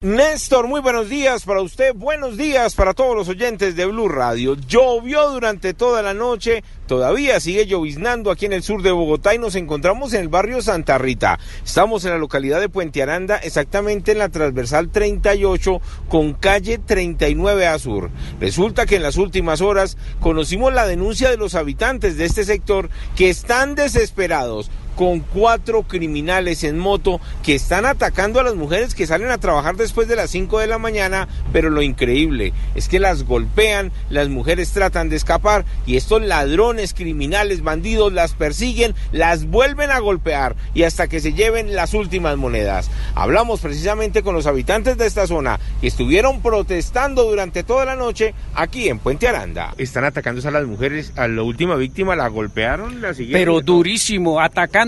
Néstor, muy buenos días para usted, buenos días para todos los oyentes de Blue Radio. Llovió durante toda la noche, todavía sigue lloviznando aquí en el sur de Bogotá y nos encontramos en el barrio Santa Rita. Estamos en la localidad de Puente Aranda, exactamente en la transversal 38 con calle 39 a sur. Resulta que en las últimas horas conocimos la denuncia de los habitantes de este sector que están desesperados con cuatro criminales en moto que están atacando a las mujeres que salen a trabajar después de las 5 de la mañana, pero lo increíble es que las golpean, las mujeres tratan de escapar y estos ladrones, criminales, bandidos las persiguen, las vuelven a golpear y hasta que se lleven las últimas monedas. Hablamos precisamente con los habitantes de esta zona que estuvieron protestando durante toda la noche aquí en Puente Aranda. Están atacando a las mujeres, a la última víctima la golpearon, la siguieron. Pero durísimo, atacando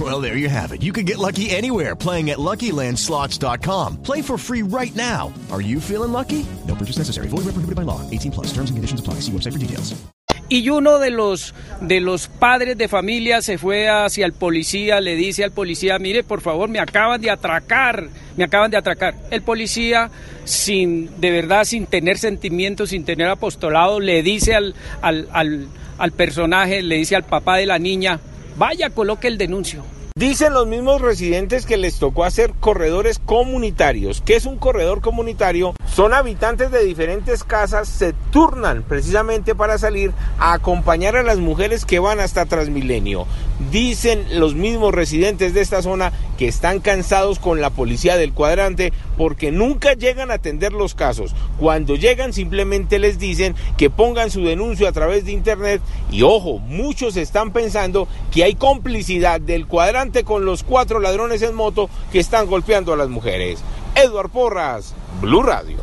Well, there you have it. You can get lucky anywhere playing at LuckyLandSlots.com. Play for free right now. Are you feeling lucky? No purchase necessary. Void by law. 18 plus. Terms and conditions. Y uno de los, de los padres de familia se fue hacia el policía, le dice al policía, mire, por favor, me acaban de atracar, me acaban de atracar. El policía, sin, de verdad, sin tener sentimientos, sin tener apostolado, le dice al, al, al, al personaje, le dice al papá de la niña, vaya, coloque el denuncio. Dicen los mismos residentes que les tocó hacer corredores comunitarios. ¿Qué es un corredor comunitario? Son habitantes de diferentes casas, se turnan precisamente para salir a acompañar a las mujeres que van hasta Transmilenio. Dicen los mismos residentes de esta zona que están cansados con la policía del cuadrante porque nunca llegan a atender los casos. Cuando llegan simplemente les dicen que pongan su denuncio a través de internet y ojo, muchos están pensando que hay complicidad del cuadrante con los cuatro ladrones en moto que están golpeando a las mujeres. Eduard Porras, Blue Radio.